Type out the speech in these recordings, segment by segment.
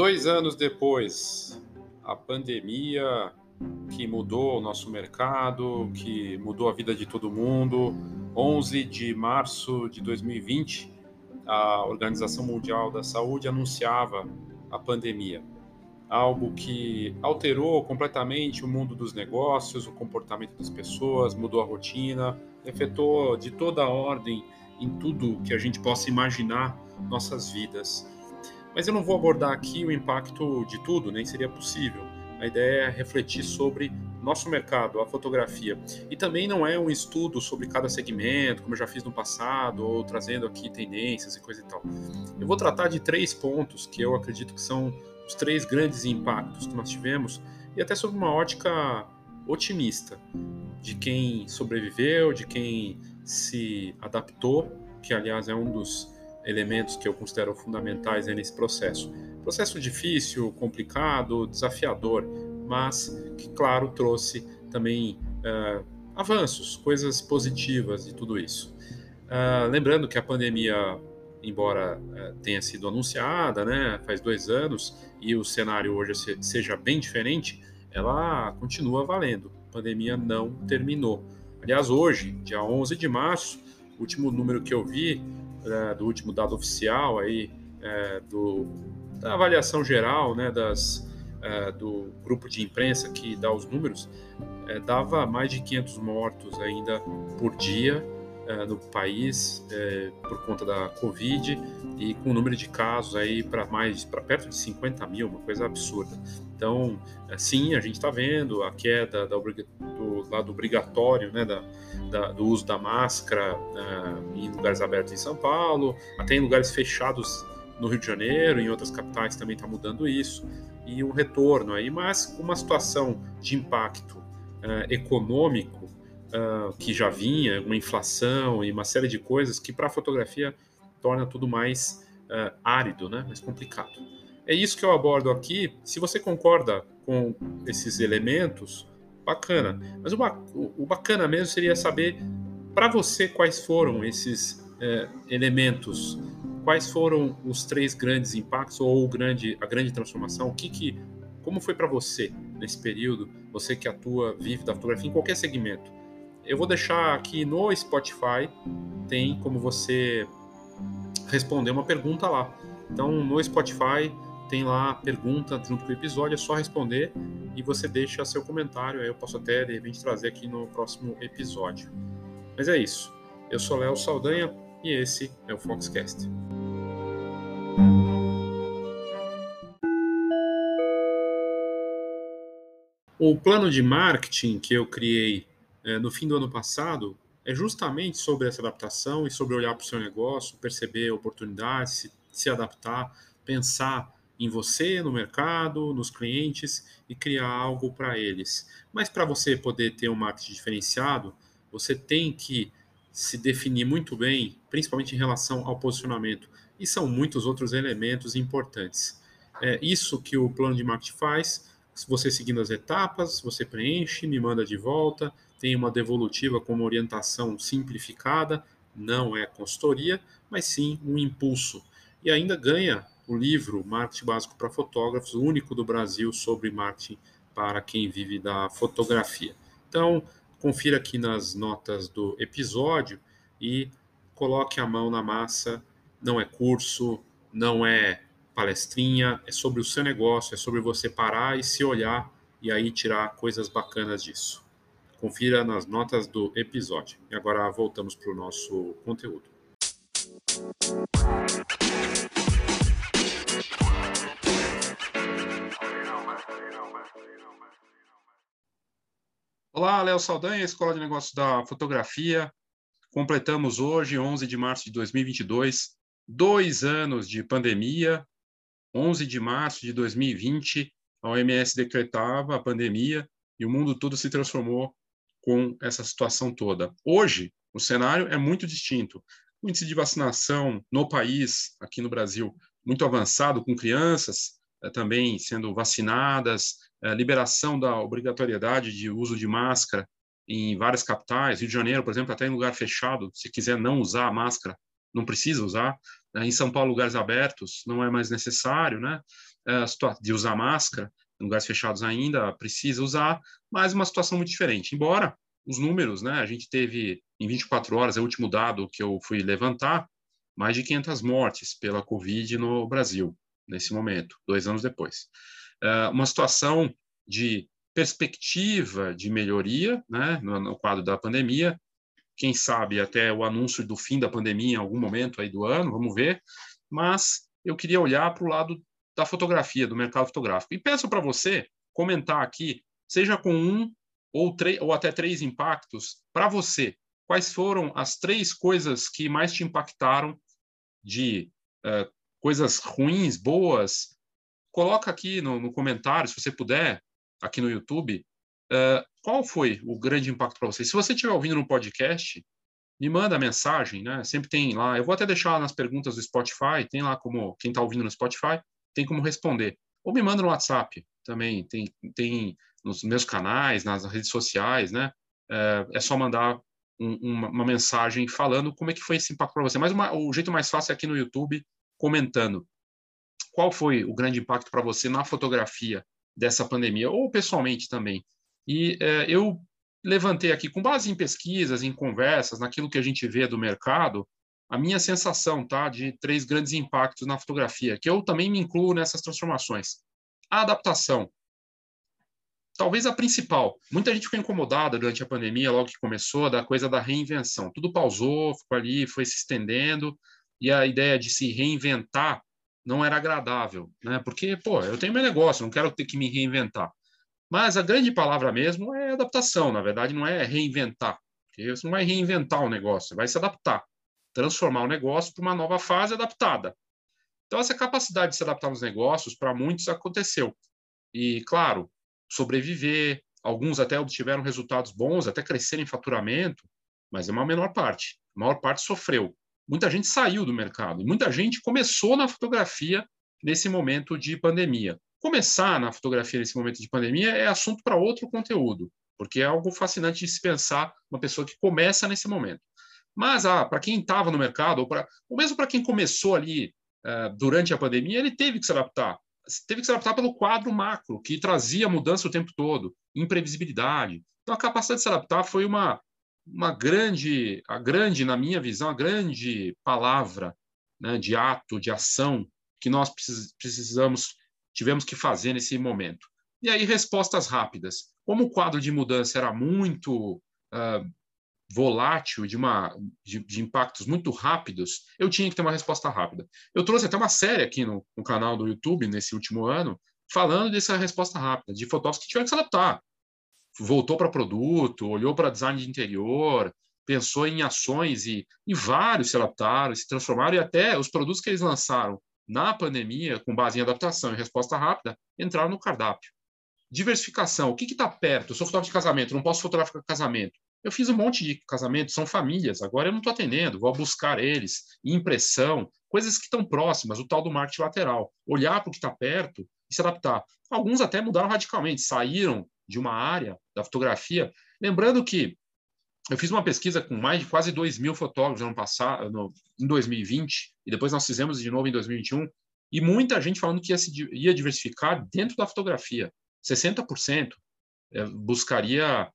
Dois anos depois, a pandemia que mudou o nosso mercado, que mudou a vida de todo mundo. 11 de março de 2020, a Organização Mundial da Saúde anunciava a pandemia, algo que alterou completamente o mundo dos negócios, o comportamento das pessoas, mudou a rotina, afetou de toda a ordem em tudo que a gente possa imaginar nossas vidas. Mas eu não vou abordar aqui o impacto de tudo, nem seria possível. A ideia é refletir sobre nosso mercado, a fotografia. E também não é um estudo sobre cada segmento, como eu já fiz no passado, ou trazendo aqui tendências e coisa e tal. Eu vou tratar de três pontos que eu acredito que são os três grandes impactos que nós tivemos, e até sobre uma ótica otimista de quem sobreviveu, de quem se adaptou, que aliás é um dos elementos que eu considero fundamentais nesse processo. Processo difícil, complicado, desafiador, mas que, claro, trouxe também uh, avanços, coisas positivas de tudo isso. Uh, lembrando que a pandemia, embora uh, tenha sido anunciada, né, faz dois anos, e o cenário hoje seja bem diferente, ela continua valendo. A pandemia não terminou. Aliás, hoje, dia 11 de março, o último número que eu vi é, do último dado oficial aí é, do, da avaliação geral, né, das, é, do grupo de imprensa que dá os números, é, dava mais de 500 mortos ainda por dia é, no país é, por conta da Covid e com o número de casos aí para mais para perto de 50 mil, uma coisa absurda. Então, sim, a gente está vendo a queda da, do lado obrigatório, né, da, da, do uso da máscara uh, em lugares abertos em São Paulo, até em lugares fechados no Rio de Janeiro, em outras capitais também está mudando isso, e um retorno aí, mas uma situação de impacto uh, econômico uh, que já vinha, uma inflação e uma série de coisas que para a fotografia torna tudo mais árido, né, mais complicado. É isso que eu abordo aqui. Se você concorda com esses elementos, bacana. Mas o, o bacana mesmo seria saber para você quais foram esses é, elementos, quais foram os três grandes impactos ou grande, a grande transformação, o que, que como foi para você nesse período, você que atua, vive da fotografia em qualquer segmento. Eu vou deixar aqui no Spotify, tem como você responder uma pergunta lá. Então, no Spotify, tem lá a pergunta junto com o episódio, é só responder e você deixa seu comentário, aí eu posso até de repente trazer aqui no próximo episódio. Mas é isso. Eu sou Léo Saldanha e esse é o Foxcast. O plano de marketing que eu criei é, no fim do ano passado é justamente sobre essa adaptação e sobre olhar para o seu negócio, perceber oportunidades, se, se adaptar, pensar em você, no mercado, nos clientes e criar algo para eles. Mas para você poder ter um marketing diferenciado, você tem que se definir muito bem, principalmente em relação ao posicionamento. E são muitos outros elementos importantes. É isso que o plano de marketing faz. Você seguindo as etapas, você preenche, me manda de volta, tem uma devolutiva com uma orientação simplificada, não é consultoria, mas sim um impulso. E ainda ganha o livro Marketing Básico para Fotógrafos, o único do Brasil sobre marketing para quem vive da fotografia. Então, confira aqui nas notas do episódio e coloque a mão na massa. Não é curso, não é palestrinha, é sobre o seu negócio, é sobre você parar e se olhar e aí tirar coisas bacanas disso. Confira nas notas do episódio. E agora voltamos para o nosso conteúdo. Olá, Léo Saldanha, Escola de Negócios da Fotografia. Completamos hoje, 11 de março de 2022, dois anos de pandemia. 11 de março de 2020, a OMS decretava a pandemia e o mundo todo se transformou com essa situação toda. Hoje, o cenário é muito distinto. O índice de vacinação no país, aqui no Brasil, muito avançado, com crianças eh, também sendo vacinadas, é, liberação da obrigatoriedade de uso de máscara em várias capitais, Rio de Janeiro, por exemplo, até em lugar fechado, se quiser não usar a máscara, não precisa usar. Né? Em São Paulo, lugares abertos, não é mais necessário, né? de usar máscara, lugares fechados ainda precisa usar, mas uma situação muito diferente. Embora os números, né, a gente teve em 24 horas, é o último dado que eu fui levantar, mais de 500 mortes pela Covid no Brasil, nesse momento, dois anos depois. uma situação de perspectiva de melhoria né, no, no, quadro da pandemia, quem sabe até o anúncio do fim da pandemia em algum momento aí do ano, vamos ver, mas eu queria olhar para o lado da fotografia, do mercado fotográfico. E peço para você comentar aqui, seja com um ou, ou até três impactos, para você, quais foram as três coisas que mais te impactaram de uh, coisas ruins, boas? Coloca aqui no, no comentário, se você puder, aqui no YouTube, uh, qual foi o grande impacto para você? Se você estiver ouvindo no podcast, me manda mensagem, né? Sempre tem lá. Eu vou até deixar nas perguntas do Spotify, tem lá como quem está ouvindo no Spotify tem como responder. Ou me manda no WhatsApp também, tem, tem nos meus canais, nas redes sociais, né? É, é só mandar um, uma, uma, mensagem falando como é que foi esse impacto para você. Mas uma, o jeito mais fácil é aqui no YouTube, comentando. Qual foi o grande impacto para você na fotografia dessa pandemia, ou pessoalmente também? E é, eu levantei aqui, com base em pesquisas, em conversas, naquilo que a gente vê do mercado, a minha sensação tá, de três grandes impactos na fotografia, que eu também me incluo nessas transformações. A adaptação. Talvez a principal. Muita gente ficou incomodada durante a pandemia, logo que começou, da coisa da reinvenção. Tudo pausou, ficou ali, foi se estendendo, e a ideia de se reinventar não era agradável, né? Porque, pô, eu tenho meu negócio, não quero ter que me reinventar. Mas a grande palavra mesmo é adaptação, na verdade, não é reinventar. Porque você não vai reinventar o negócio, você vai se adaptar transformar o negócio para uma nova fase adaptada. Então, essa capacidade de se adaptar nos negócios, para muitos, aconteceu. E, claro, sobreviver, alguns até obtiveram resultados bons, até crescerem em faturamento, mas é uma menor parte. A maior parte sofreu. Muita gente saiu do mercado, muita gente começou na fotografia nesse momento de pandemia. Começar na fotografia nesse momento de pandemia é assunto para outro conteúdo, porque é algo fascinante de se pensar uma pessoa que começa nesse momento. Mas ah, para quem estava no mercado, ou, pra, ou mesmo para quem começou ali uh, durante a pandemia, ele teve que se adaptar. Teve que se adaptar pelo quadro macro, que trazia mudança o tempo todo, imprevisibilidade. Então, a capacidade de se adaptar foi uma, uma grande, a grande, na minha visão, a grande palavra né, de ato, de ação que nós precisamos, tivemos que fazer nesse momento. E aí, respostas rápidas. Como o quadro de mudança era muito uh, volátil, de, uma, de, de, impactos muito rápidos, eu tinha que ter uma resposta rápida. Eu trouxe até uma série aqui no, no canal do YouTube, nesse último ano, falando dessa resposta rápida, de fotógrafos que tiveram que se adaptar. Voltou para produto, olhou para design de interior, pensou em ações e, e vários se adaptaram, se transformaram, e até os produtos que eles lançaram na pandemia, com base em adaptação e resposta rápida, entraram no cardápio. Diversificação. O que está perto? Eu sou fotógrafo de casamento, não posso fotografar casamento. Eu fiz um monte de casamentos, são famílias, agora eu não estou atendendo, vou buscar eles, impressão, coisas que estão próximas, o tal do marketing lateral. Olhar para o que está perto e se adaptar. Alguns até mudaram radicalmente, saíram de uma área da fotografia. Lembrando que eu fiz uma pesquisa com mais de quase 2 mil fotógrafos no ano passado, no, em 2020, e depois nós fizemos de novo em 2021, e muita gente falando que ia, se, ia diversificar dentro da fotografia. 60% eh, buscaria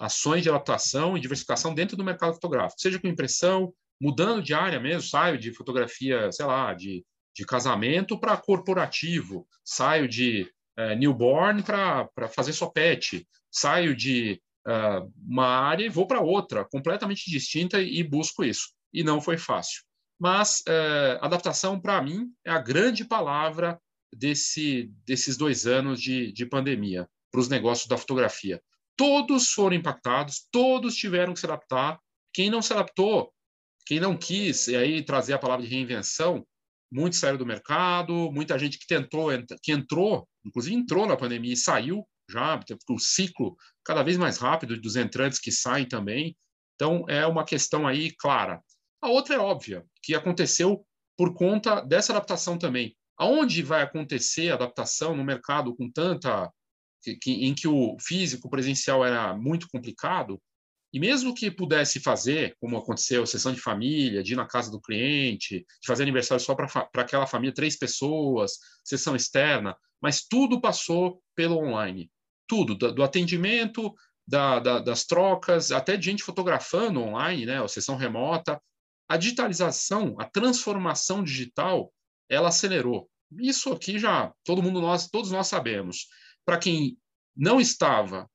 ações de adaptação e diversificação dentro do mercado fotográfico, seja com impressão, mudando de área mesmo, saio de fotografia, sei lá, de, de casamento para corporativo, saio de é, newborn para fazer sopete, saio de uh, uma área e vou para outra, completamente distinta e, e, busco isso. E não foi fácil. Mas uh, adaptação, para mim, é a grande palavra desse, desses dois anos de, de pandemia para os negócios da fotografia todos foram impactados, todos tiveram que se adaptar. Quem não se adaptou, quem não quis, e aí trazer a palavra de reinvenção, muitos saíram do mercado, muita gente que tentou, que entrou, inclusive entrou na pandemia e saiu já, o ciclo cada vez mais rápido dos entrantes que saem também. Então, é uma questão aí clara. A outra é óbvia, que aconteceu por conta dessa adaptação também. Aonde vai acontecer a adaptação no mercado com tanta que, em que o físico presencial era muito complicado, E mesmo que pudesse fazer, como aconteceu, sessão de família, de ir na casa do cliente, de fazer aniversário só para aquela família, três pessoas, sessão externa, mas tudo passou pelo online. Tudo, do, do atendimento, da, da, das trocas, até gente fotografando online, né, a sessão remota. A digitalização, a transformação digital, ela acelerou. Isso aqui já todo mundo nós, todos nós sabemos. Para quem não estava,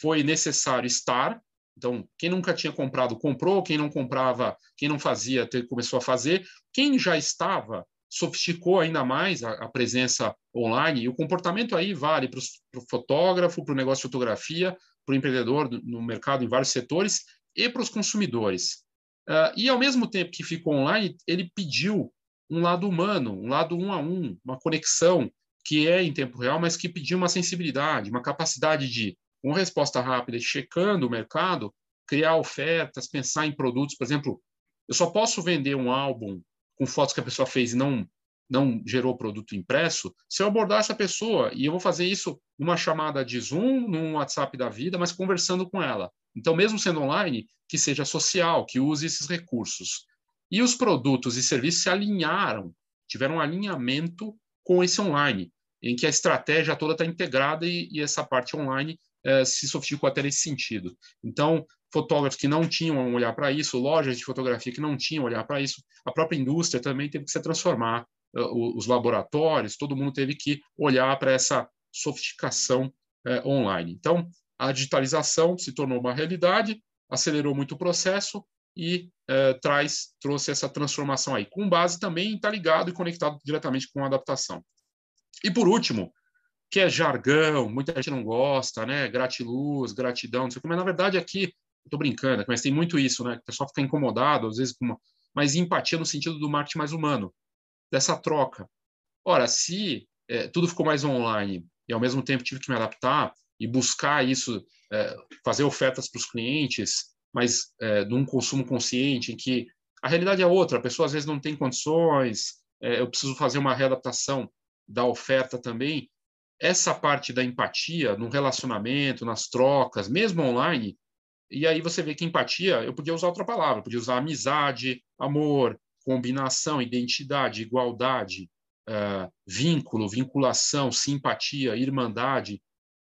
foi necessário estar, então, quem nunca tinha comprado, comprou. Quem não comprava, quem não fazia, começou a fazer. Quem já estava, sofisticou ainda mais a, a presença online. E o comportamento aí vale para o fotógrafo, para o negócio de fotografia, para o empreendedor no mercado em vários setores e para os consumidores. Uh, e, ao mesmo tempo que ficou online, ele pediu um lado humano, um lado um a um, uma conexão que é em tempo real, mas que pediu uma sensibilidade, uma capacidade de com resposta rápida, checando o mercado, criar ofertas, pensar em produtos. Por exemplo, eu só posso vender um álbum com fotos que a pessoa fez e não, não gerou produto impresso se eu abordar essa pessoa. E eu vou fazer isso numa chamada de Zoom, num WhatsApp da vida, mas conversando com ela. Então, mesmo sendo online, que seja social, que use esses recursos. E os produtos e serviços se alinharam, tiveram um alinhamento com esse online, em que a estratégia toda está integrada e, e essa parte online é, se sofisticou até nesse sentido. Então, fotógrafos que não tinham um olhar para isso, lojas de fotografia que não tinham um olhar para isso, a própria indústria também teve que se transformar, uh, os laboratórios, todo mundo teve que olhar para essa sofisticação uh, online. Então, a digitalização se tornou uma realidade, acelerou muito o processo e uh, traz trouxe essa transformação aí, com base também está ligado e conectado diretamente com a adaptação. E por último, que é jargão, muita gente não gosta, né? Gratiluz, gratidão, não sei como. Mas, na verdade, aqui, estou brincando, mas tem muito isso, né? O pessoal fica incomodado, às vezes, com uma... mas empatia no sentido do marketing mais humano, dessa troca. Ora, se é, tudo ficou mais online e, ao mesmo tempo, tive que me adaptar e buscar isso, é, fazer ofertas para os clientes, mas é, num consumo consciente, em que a realidade é outra, a pessoa às vezes não tem condições, é, eu preciso fazer uma readaptação da oferta também, essa parte da empatia no relacionamento, nas trocas, mesmo online, e aí você vê que empatia, eu podia usar outra palavra, podia usar amizade, amor, combinação, identidade, igualdade, uh, vínculo, vinculação, simpatia, irmandade,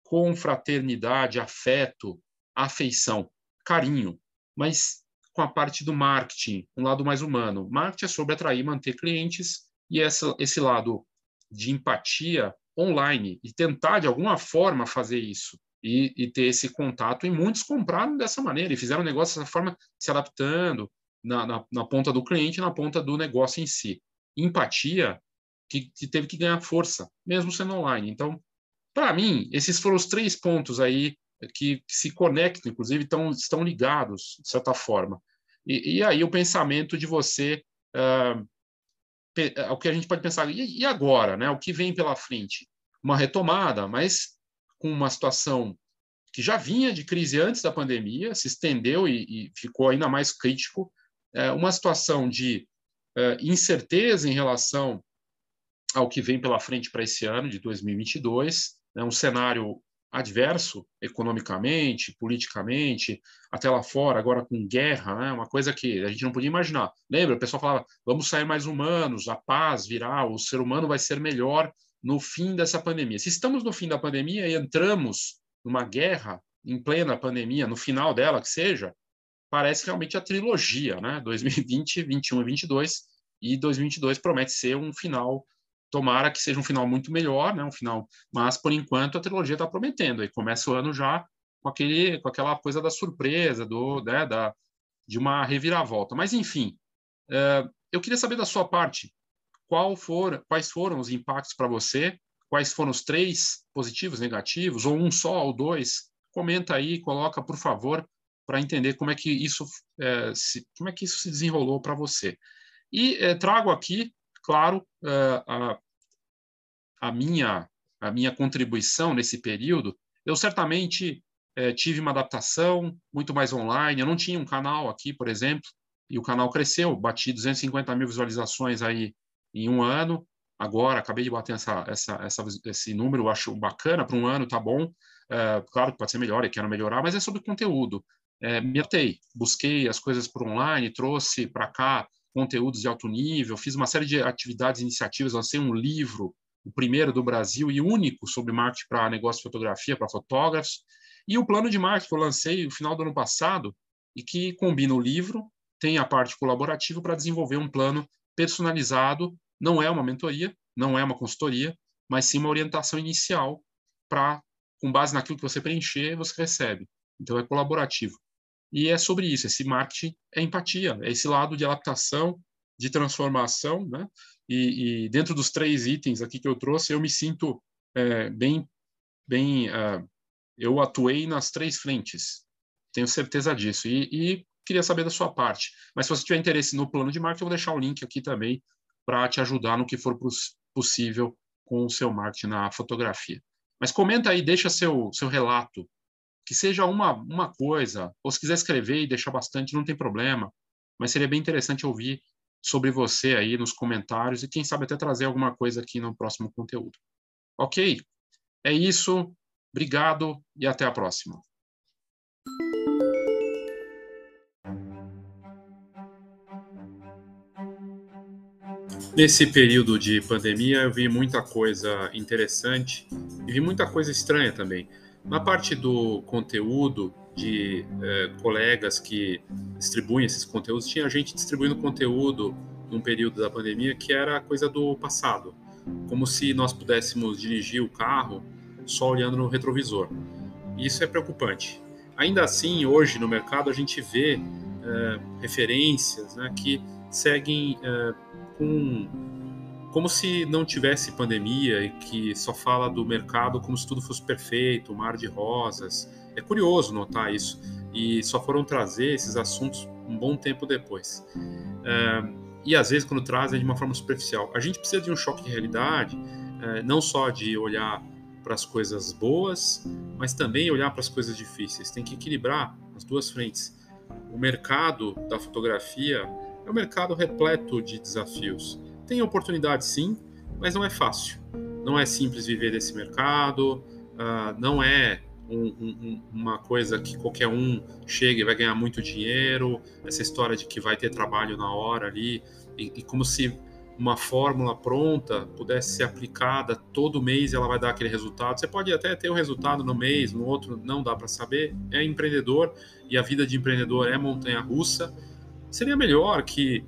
confraternidade, afeto, afeição, carinho, mas com a parte do marketing, um lado mais humano. Marketing é sobre atrair e manter clientes, e essa, esse lado de empatia online e tentar de alguma forma fazer isso e, e, ter esse contato. E muitos compraram dessa maneira e fizeram o negócio dessa forma, se adaptando na, na, na ponta do cliente, na ponta do negócio em si. Empatia que, que teve que ganhar força, mesmo sendo online. Então, para mim, esses foram os três pontos aí que, se conectam, inclusive tão, estão ligados, de certa forma. E, e aí o pensamento de você uh, o que a gente pode pensar, e agora, né? O que vem pela frente? Uma retomada, mas com uma situação que já vinha de crise antes da pandemia, se estendeu e, e ficou ainda mais crítico, é uma situação de é, incerteza em relação ao que vem pela frente para esse ano de 2022, né? um cenário adverso economicamente, politicamente, até lá fora, agora com guerra, né? uma coisa que a gente não podia imaginar. Lembra? O pessoal falava, vamos sair mais humanos, a paz virá, o ser humano vai ser melhor no fim dessa pandemia. Se estamos no fim da pandemia e entramos numa guerra em plena pandemia, no final dela que seja, parece realmente a trilogia, né? 2020, 21 e 22, e 2022 promete ser um final Tomara que seja um final muito melhor, né? Um final, mas por enquanto a trilogia está prometendo. Aí começa o ano já com aquele, com aquela coisa da surpresa, do, né, da, de uma reviravolta. Mas enfim, uh, eu queria saber da sua parte qual for, quais foram os impactos para você, quais foram os três positivos, negativos, ou um só, ou dois. Comenta aí, coloca por favor, para entender como é que isso, é, se, como é que isso se desenrolou para você. E é, trago aqui, claro, a, a minha a minha contribuição nesse período, eu certamente é, tive uma adaptação muito mais online. Eu não tinha um canal aqui, por exemplo, e o canal cresceu, bati 250 mil visualizações aí em um ano. Agora, acabei de bater essa, essa, essa esse número, acho bacana, para um ano tá bom. É, claro que pode ser melhor, eu quero melhorar, mas é sobre conteúdo. é, me atei, busquei as coisas por online, trouxe para cá conteúdos de alto nível, fiz uma série de atividades iniciativas, lancei um livro, o primeiro do Brasil e único sobre marketing para negócio de fotografia, para fotógrafos, e o plano de marketing que eu lancei no final do ano passado e que combina o livro, tem a parte colaborativa para desenvolver um plano personalizado, não é uma mentoria, não é uma consultoria, mas sim uma orientação inicial para, com base naquilo que você preencher, você recebe. Então é colaborativo. E é sobre isso, esse marketing é empatia, é esse lado de adaptação, de transformação, né? E, e dentro dos três itens aqui que eu trouxe, eu me sinto é, bem, bem, uh, eu atuei nas três frentes, tenho certeza disso. E, e, queria saber da sua parte. Mas se você tiver interesse no plano de marketing, eu vou deixar o link aqui também para te ajudar no que for possível com o seu marketing na fotografia. Mas comenta aí, deixa seu, seu relato que seja uma, uma coisa, ou se quiser escrever e deixar bastante, não tem problema, mas seria bem interessante ouvir sobre você aí nos comentários e quem sabe até trazer alguma coisa aqui no próximo conteúdo. Ok? É isso, obrigado e até a próxima. Nesse período de pandemia, eu vi muita coisa interessante e vi muita coisa estranha também. Na parte do conteúdo, de é, colegas que distribuem esses conteúdos, tinha gente distribuindo conteúdo num período da pandemia que era coisa do passado, como se nós pudéssemos dirigir o carro só olhando no retrovisor. Isso é preocupante. Ainda assim, hoje no mercado a gente vê é, referências né, que seguem é, com como se não tivesse pandemia e que só fala do mercado como se tudo fosse perfeito, um mar de rosas. É curioso notar isso. E só foram trazer esses assuntos um bom tempo depois. É, e às vezes, quando trazem de uma forma superficial. A gente precisa de um choque de realidade, é, não só de olhar para as coisas boas, mas também olhar para as coisas difíceis. Tem que equilibrar as duas frentes. O mercado da fotografia é um mercado repleto de desafios. Tem oportunidade sim, mas não é fácil. Não é simples viver desse mercado, uh, não é um, um, uma coisa que qualquer um chega e vai ganhar muito dinheiro, essa história de que vai ter trabalho na hora ali, e, e como se uma fórmula pronta pudesse ser aplicada todo mês e ela vai dar aquele resultado. Você pode até ter o um resultado no mês, no outro não dá para saber. É empreendedor e a vida de empreendedor é montanha russa. Seria melhor que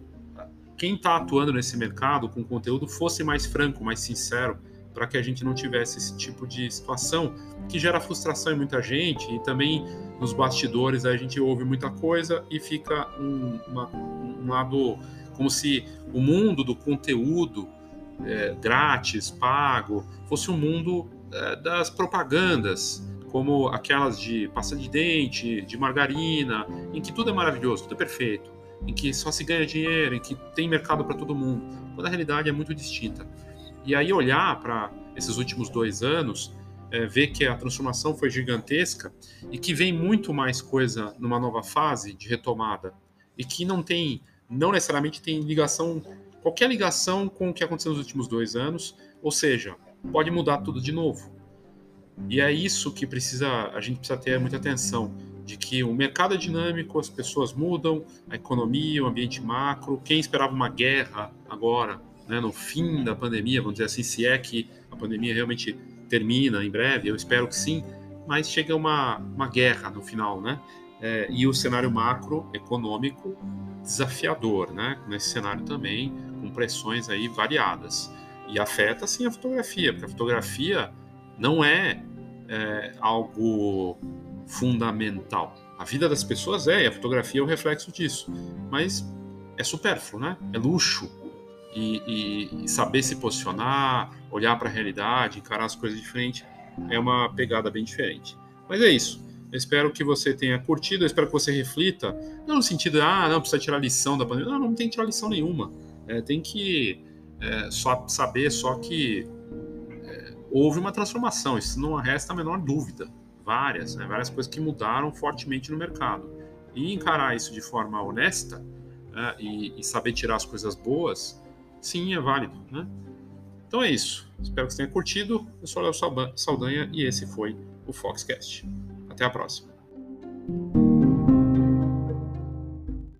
quem está atuando nesse mercado com conteúdo fosse mais franco, mais sincero, para que a gente não tivesse esse tipo de situação que gera frustração em muita gente e também nos bastidores a gente ouve muita coisa e fica um, uma, um lado como se o mundo do conteúdo é, grátis, pago, fosse um mundo é, das propagandas, como aquelas de pasta de dente, de margarina, em que tudo é maravilhoso, tudo é perfeito em que só se ganha dinheiro, em que tem mercado para todo mundo, quando a realidade é muito distinta. E aí olhar para esses últimos dois anos, é, ver que a transformação foi gigantesca e que vem muito mais coisa numa nova fase de retomada e que não tem, não necessariamente tem ligação, qualquer ligação com o que aconteceu nos últimos dois anos, ou seja, pode mudar tudo de novo. E é isso que precisa, a gente precisa ter muita atenção de que o mercado é dinâmico, as pessoas mudam, a economia, o ambiente macro. Quem esperava uma guerra agora, né, no fim da pandemia, vamos dizer assim, se é que a pandemia realmente termina em breve, eu espero que sim, mas chega uma, uma guerra no final, né? É, e o cenário macroeconômico desafiador, né? Nesse cenário também, com pressões aí variadas. E afeta, sim, a fotografia, porque a fotografia não é, é algo fundamental. A vida das pessoas é, e a fotografia é o reflexo disso, mas é supérfluo, né? É luxo. E, e, e saber se posicionar, olhar para a realidade, encarar as coisas de frente, é uma pegada bem diferente. Mas é isso. Eu espero que você tenha curtido, eu espero que você reflita, não no sentido de, ah, não, precisa tirar lição da pandemia. Não, não tem que tirar lição nenhuma. É, tem que é, só saber só que é, houve uma transformação, isso não resta a menor dúvida várias, né, várias coisas que mudaram fortemente no mercado. E encarar isso de forma honesta né, e, e, saber tirar as coisas boas, sim, é válido. Né? Então é isso. Espero que você tenha curtido. Eu sou Léo Saldanha e esse foi o Foxcast. Até a próxima.